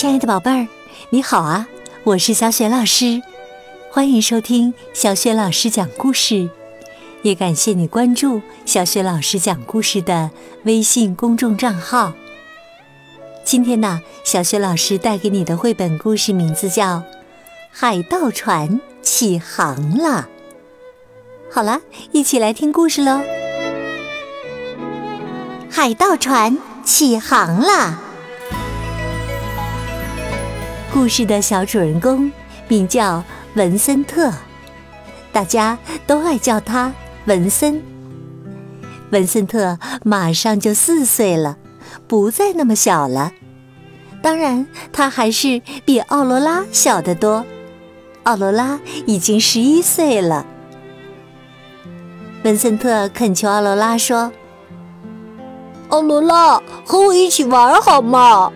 亲爱的宝贝儿，你好啊！我是小雪老师，欢迎收听小雪老师讲故事，也感谢你关注小雪老师讲故事的微信公众账号。今天呢，小雪老师带给你的绘本故事名字叫《海盗船起航了》。好了，一起来听故事喽！海盗船起航了。故事的小主人公名叫文森特，大家都爱叫他文森。文森特马上就四岁了，不再那么小了。当然，他还是比奥罗拉小得多。奥罗拉已经十一岁了。文森特恳求奥罗拉说：“奥罗拉，和我一起玩好吗？”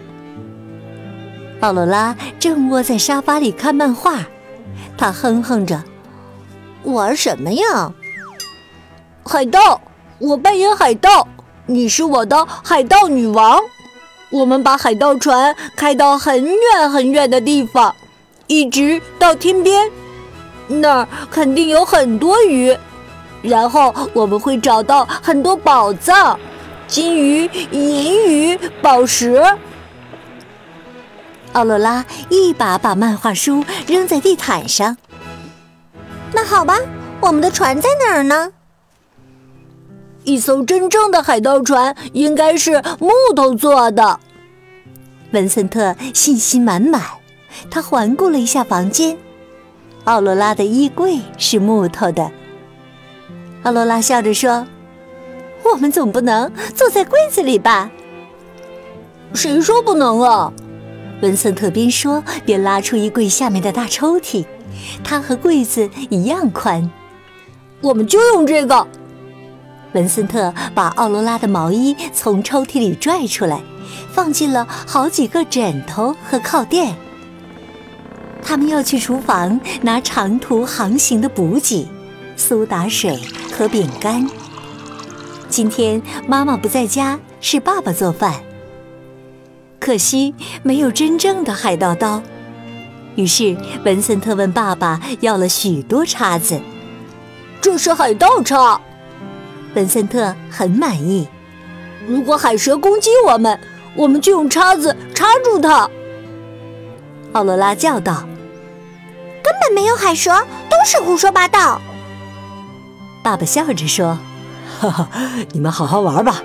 奥罗拉正窝在沙发里看漫画，他哼哼着：“玩什么呀？海盗！我扮演海盗，你是我的海盗女王。我们把海盗船开到很远很远的地方，一直到天边，那儿肯定有很多鱼。然后我们会找到很多宝藏：金鱼、银鱼、宝石。”奥罗拉一把把漫画书扔在地毯上。那好吧，我们的船在哪儿呢？一艘真正的海盗船应该是木头做的。文森特信心满满，他环顾了一下房间。奥罗拉的衣柜是木头的。奥罗拉笑着说：“我们总不能坐在柜子里吧？”谁说不能啊？文森特边说边拉出衣柜下面的大抽屉，它和柜子一样宽。我们就用这个。文森特把奥罗拉的毛衣从抽屉里拽出来，放进了好几个枕头和靠垫。他们要去厨房拿长途航行的补给——苏打水和饼干。今天妈妈不在家，是爸爸做饭。可惜没有真正的海盗刀，于是文森特问爸爸要了许多叉子。这是海盗叉，文森特很满意。如果海蛇攻击我们，我们就用叉子插住它。奥罗拉叫道：“根本没有海蛇，都是胡说八道。”爸爸笑着说：“哈哈，你们好好玩吧。”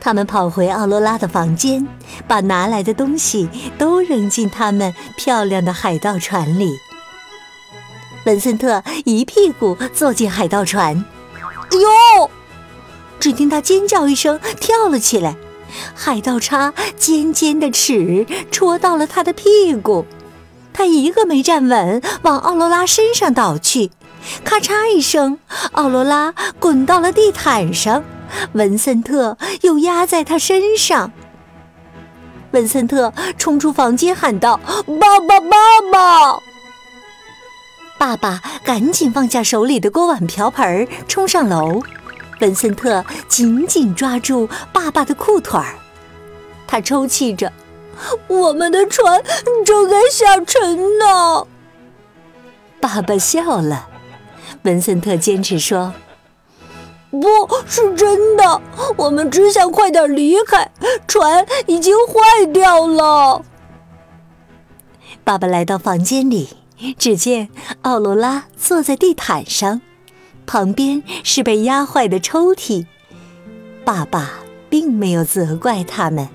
他们跑回奥罗拉的房间，把拿来的东西都扔进他们漂亮的海盗船里。文森特一屁股坐进海盗船，哎呦！只听他尖叫一声，跳了起来。海盗叉尖尖的齿戳到了他的屁股，他一个没站稳，往奥罗拉身上倒去，咔嚓一声，奥罗拉滚到了地毯上。文森特又压在他身上。文森特冲出房间喊道：“爸爸，爸爸！”爸爸赶紧放下手里的锅碗瓢盆，冲上楼。文森特紧紧抓住爸爸的裤腿儿，他抽泣着：“我们的船正该下沉呢。”爸爸笑了。文森特坚持说。不是真的，我们只想快点离开，船已经坏掉了。爸爸来到房间里，只见奥罗拉坐在地毯上，旁边是被压坏的抽屉。爸爸并没有责怪他们，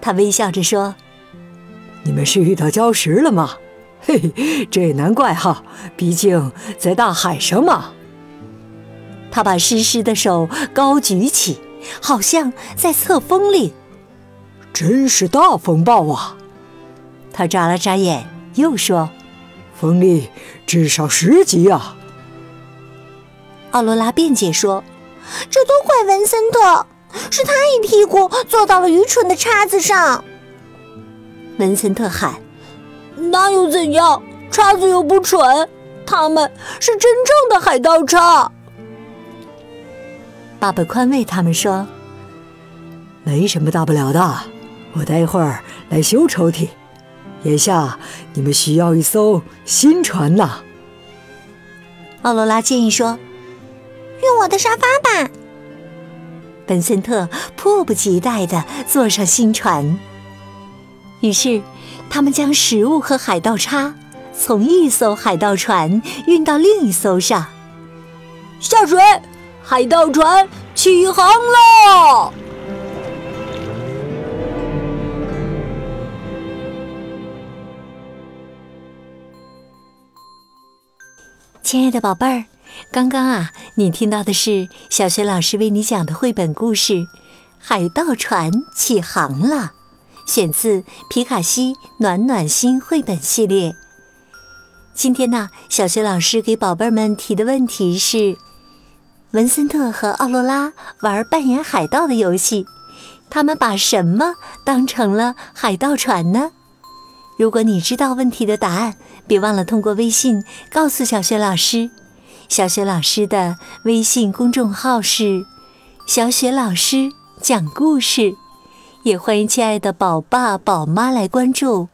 他微笑着说：“你们是遇到礁石了吗？嘿嘿，这也难怪哈，毕竟在大海上嘛。”他把湿湿的手高举起，好像在测风力。真是大风暴啊！他眨了眨眼，又说：“风力至少十级啊！”奥罗拉辩解说：“这都怪文森特，是他一屁股坐到了愚蠢的叉子上。”文森特喊：“那又怎样？叉子又不蠢，他们是真正的海盗叉。”爸爸宽慰他们说：“没什么大不了的，我待会儿来修抽屉。眼下你们需要一艘新船呐。奥罗拉建议说：“用我的沙发吧。”本森特迫不及待地坐上新船。于是，他们将食物和海盗叉从一艘海盗船运到另一艘上。下水，海盗船起航了！亲爱的宝贝儿，刚刚啊，你听到的是小学老师为你讲的绘本故事《海盗船起航了》，选自皮卡西暖暖心绘本系列。今天呢，小学老师给宝贝们提的问题是：文森特和奥罗拉玩扮演海盗的游戏，他们把什么当成了海盗船呢？如果你知道问题的答案，别忘了通过微信告诉小雪老师。小雪老师的微信公众号是“小雪老师讲故事”，也欢迎亲爱的宝爸宝妈来关注。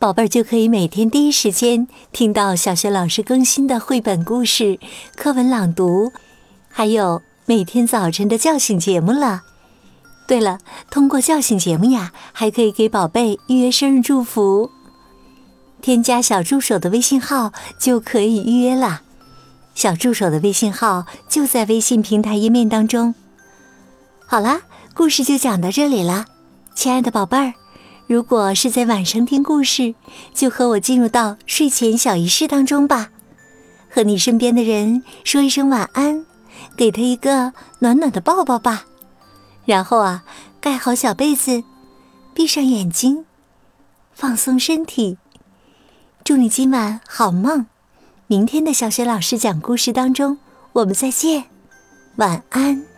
宝贝儿就可以每天第一时间听到小学老师更新的绘本故事、课文朗读，还有每天早晨的叫醒节目了。对了，通过叫醒节目呀，还可以给宝贝预约生日祝福。添加小助手的微信号就可以预约了。小助手的微信号就在微信平台页面当中。好啦，故事就讲到这里了，亲爱的宝贝儿，如果是在晚上听故事，就和我进入到睡前小仪式当中吧，和你身边的人说一声晚安，给他一个暖暖的抱抱吧。然后啊，盖好小被子，闭上眼睛，放松身体。祝你今晚好梦！明天的小雪老师讲故事当中，我们再见，晚安。